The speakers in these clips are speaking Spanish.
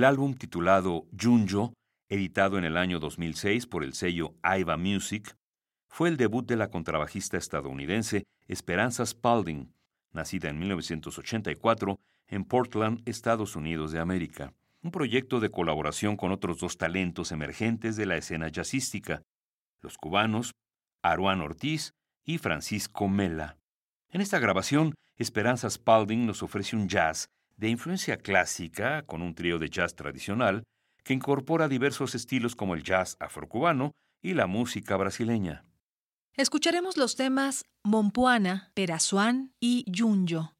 El álbum titulado Junjo, editado en el año 2006 por el sello Aiva Music, fue el debut de la contrabajista estadounidense Esperanza Spalding, nacida en 1984 en Portland, Estados Unidos de América. Un proyecto de colaboración con otros dos talentos emergentes de la escena jazzística, los cubanos Aruán Ortiz y Francisco Mela. En esta grabación, Esperanza Spalding nos ofrece un jazz de influencia clásica con un trío de jazz tradicional que incorpora diversos estilos como el jazz afrocubano y la música brasileña. Escucharemos los temas Mompuana, Perazuán y Yunyo.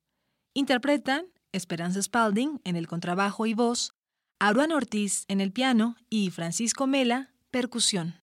Interpretan Esperanza Spalding en el contrabajo y voz, Aruan Ortiz en el piano y Francisco Mela, percusión.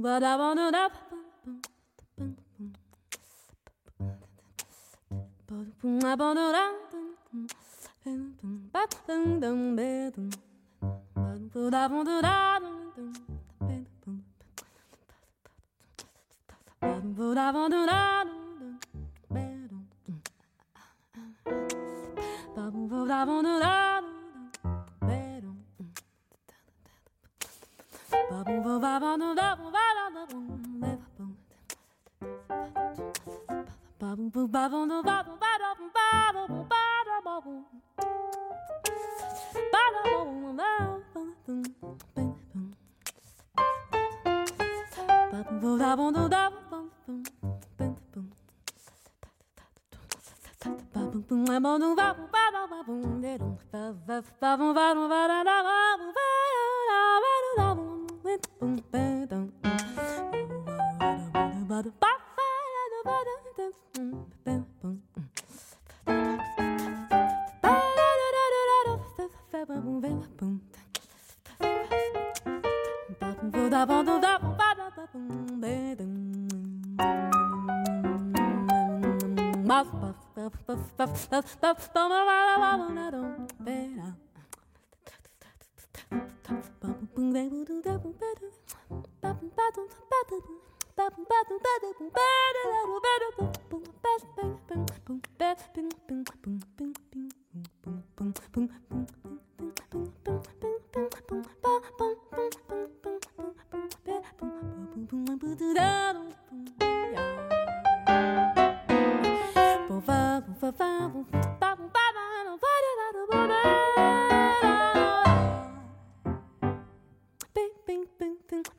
But I wanna da But I wanna da ba ba ba ba ba ba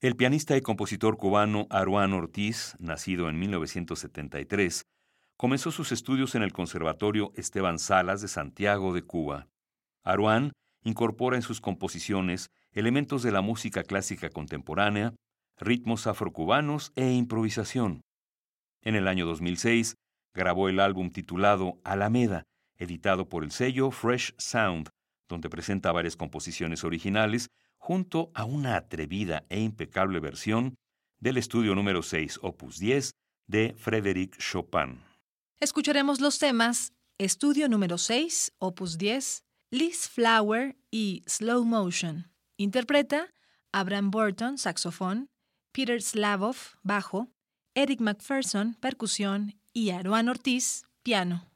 El pianista y compositor cubano Aruán Ortiz, nacido en 1973, comenzó sus estudios en el Conservatorio Esteban Salas de Santiago de Cuba. Aruán incorpora en sus composiciones elementos de la música clásica contemporánea, ritmos afrocubanos e improvisación. En el año 2006 grabó el álbum titulado Alameda, editado por el sello Fresh Sound, donde presenta varias composiciones originales junto a una atrevida e impecable versión del estudio número 6, opus 10, de Frédéric Chopin. Escucharemos los temas Estudio número 6, opus 10, Liz Flower y Slow Motion. Interpreta Abraham Burton, saxofón, Peter Slavov, bajo, Eric McPherson, percusión y Aruan Ortiz, piano.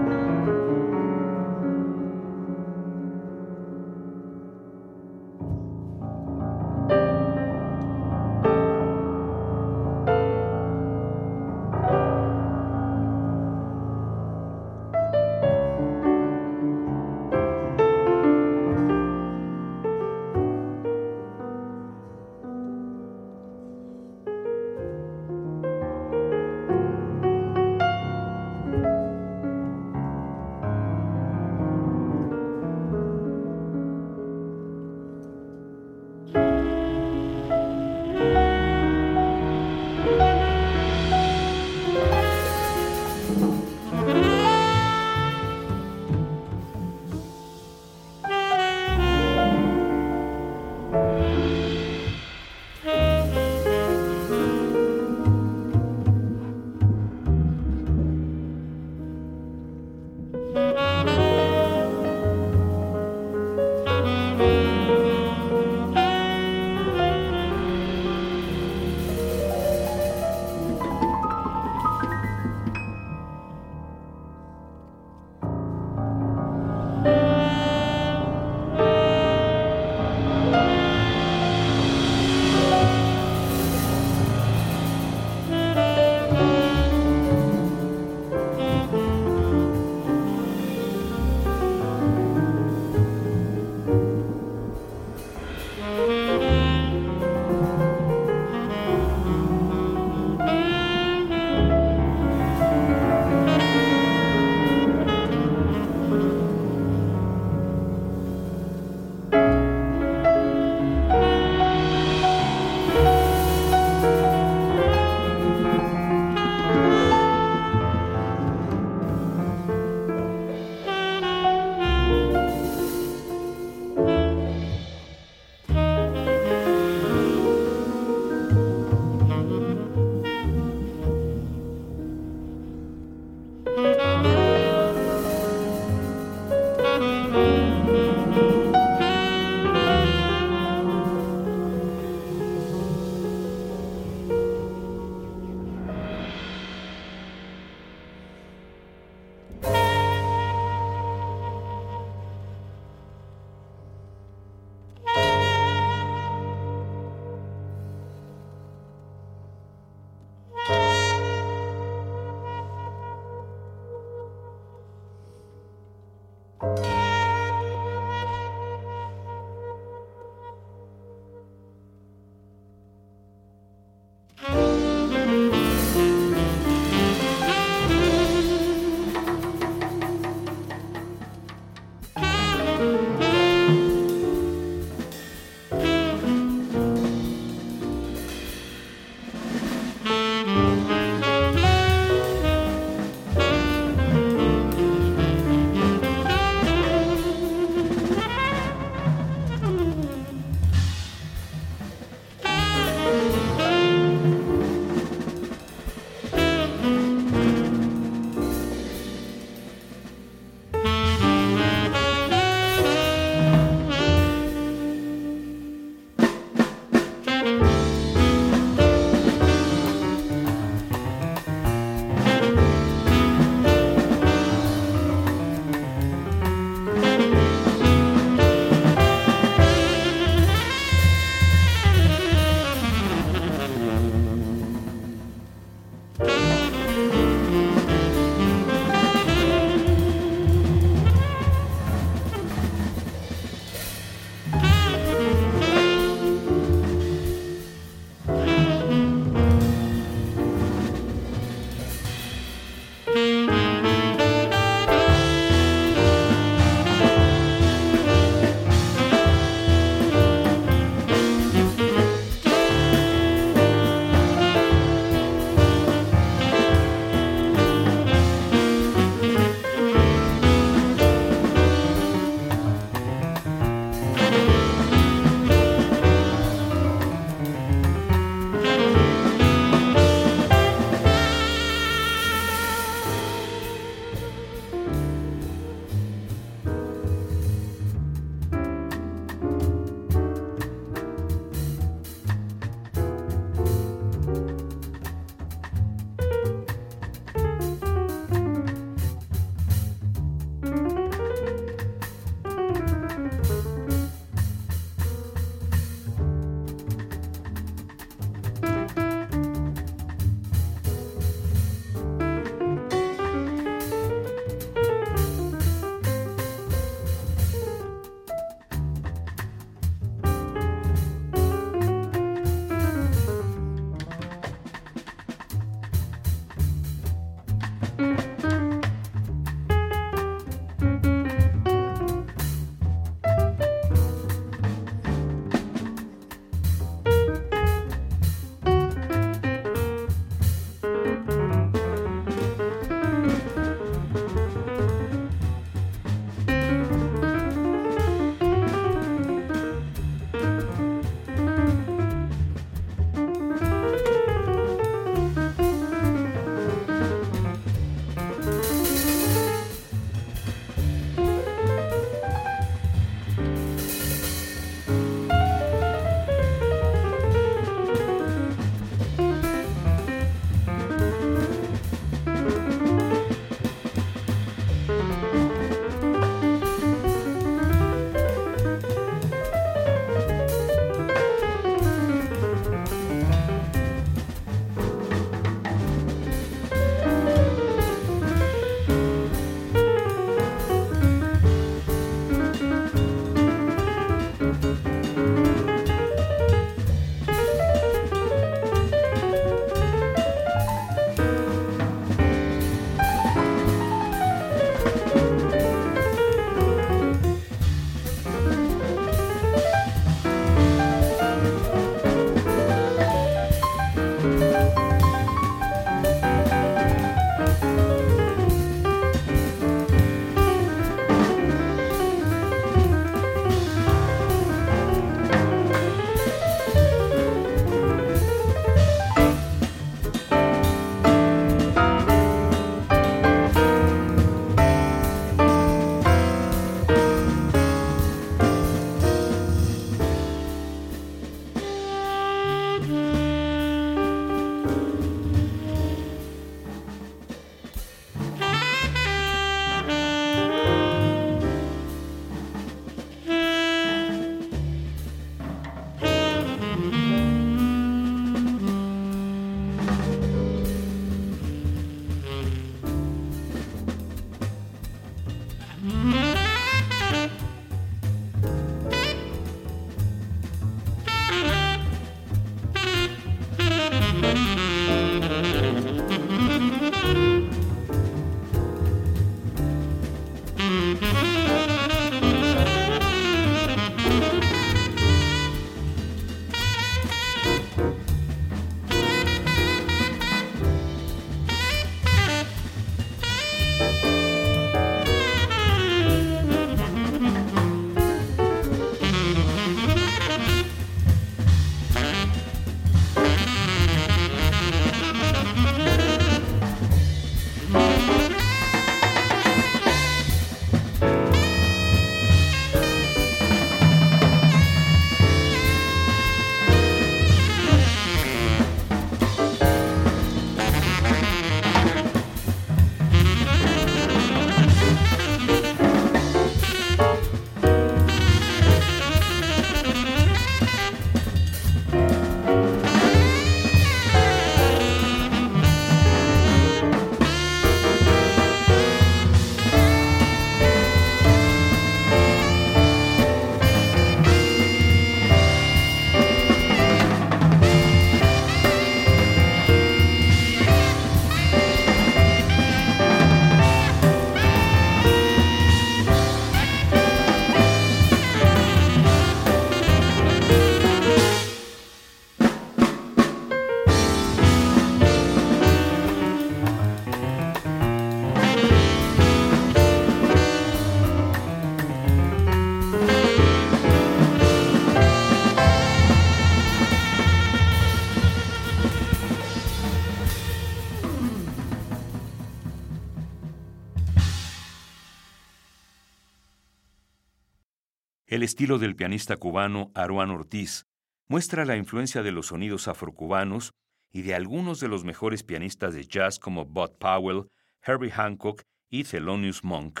El estilo del pianista cubano Aruán Ortiz muestra la influencia de los sonidos afrocubanos y de algunos de los mejores pianistas de jazz como Bud Powell, Herbie Hancock y Thelonious Monk.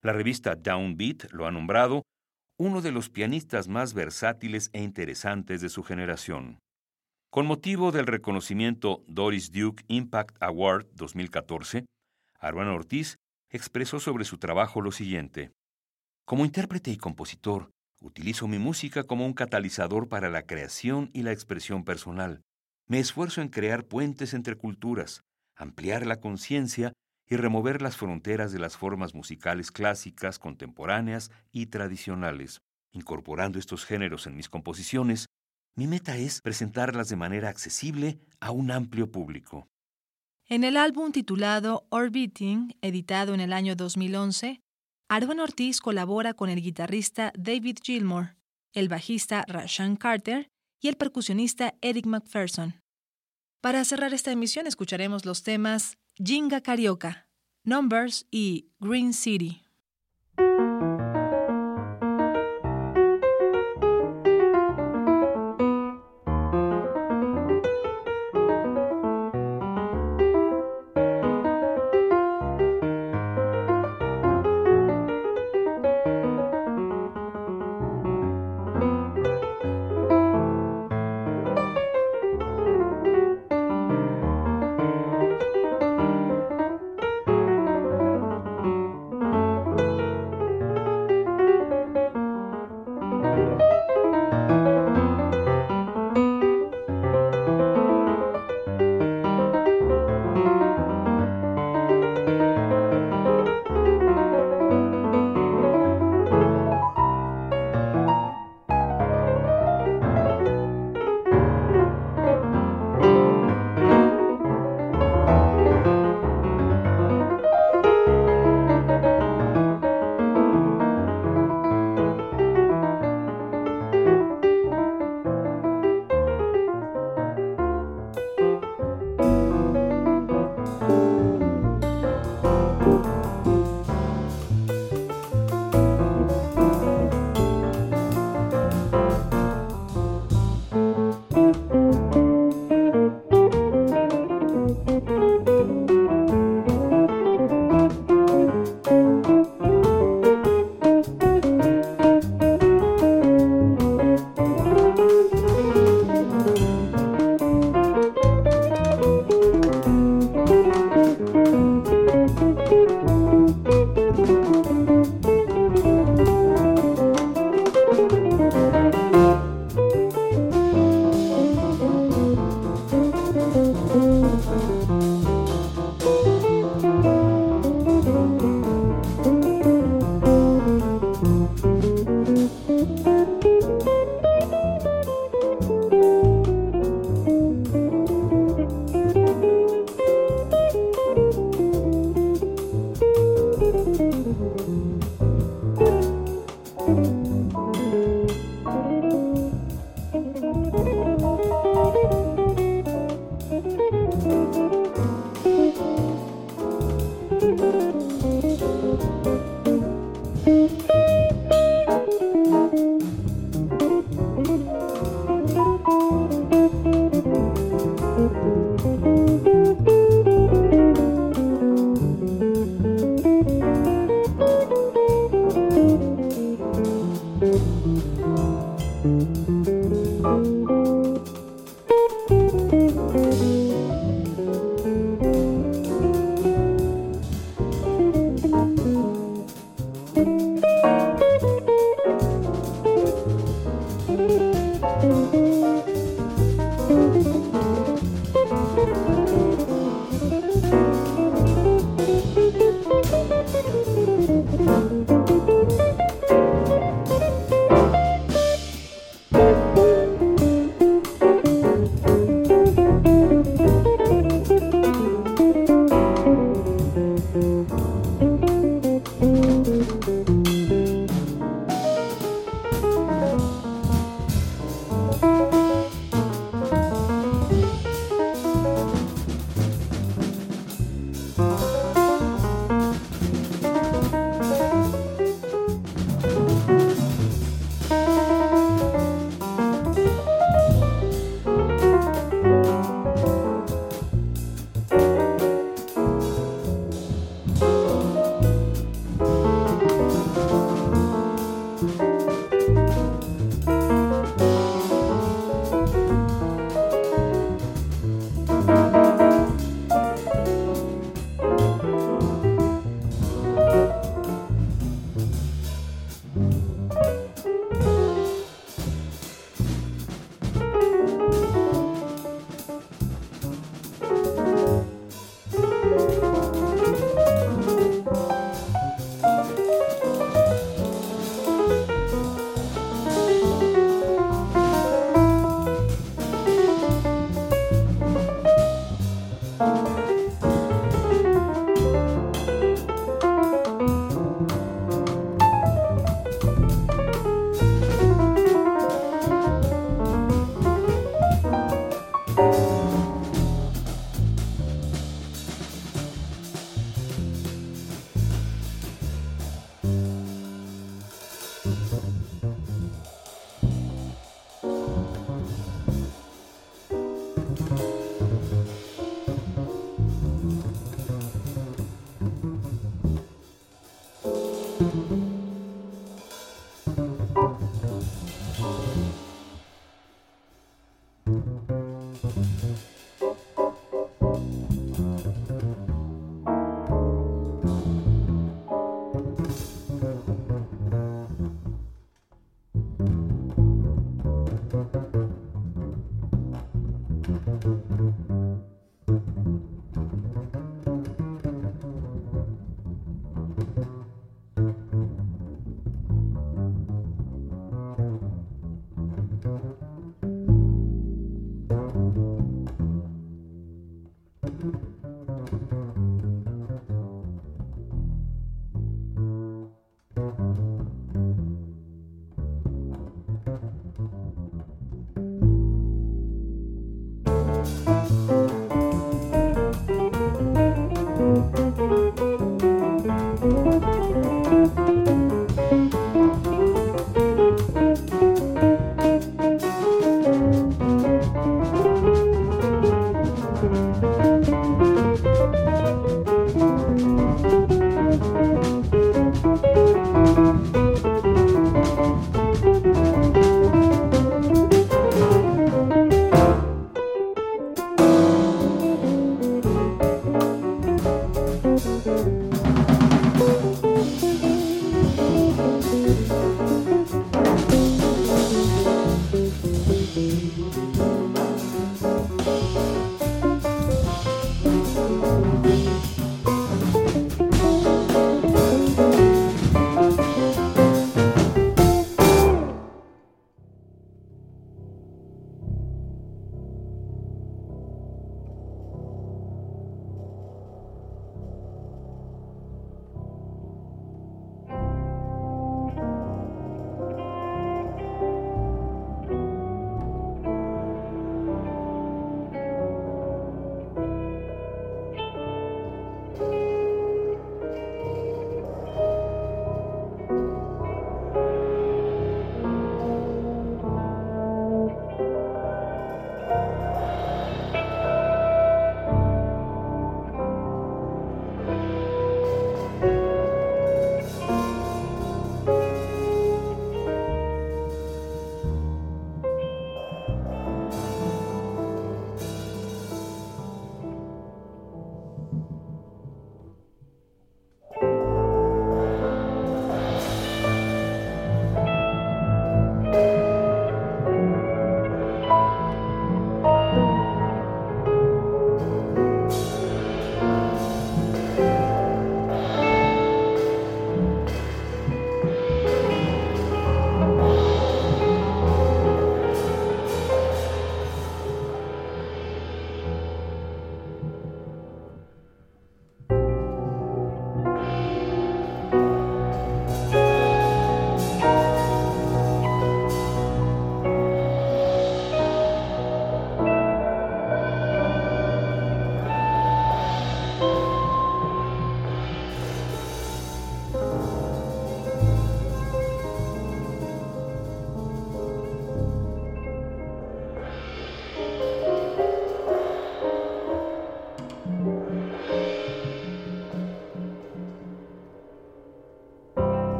La revista Downbeat lo ha nombrado uno de los pianistas más versátiles e interesantes de su generación. Con motivo del reconocimiento Doris Duke Impact Award 2014, Aruán Ortiz expresó sobre su trabajo lo siguiente. Como intérprete y compositor, utilizo mi música como un catalizador para la creación y la expresión personal. Me esfuerzo en crear puentes entre culturas, ampliar la conciencia y remover las fronteras de las formas musicales clásicas, contemporáneas y tradicionales. Incorporando estos géneros en mis composiciones, mi meta es presentarlas de manera accesible a un amplio público. En el álbum titulado Orbiting, editado en el año 2011, Arwen Ortiz colabora con el guitarrista David Gilmore, el bajista Rashan Carter y el percusionista Eric McPherson. Para cerrar esta emisión escucharemos los temas Jinga Carioca, Numbers y Green City.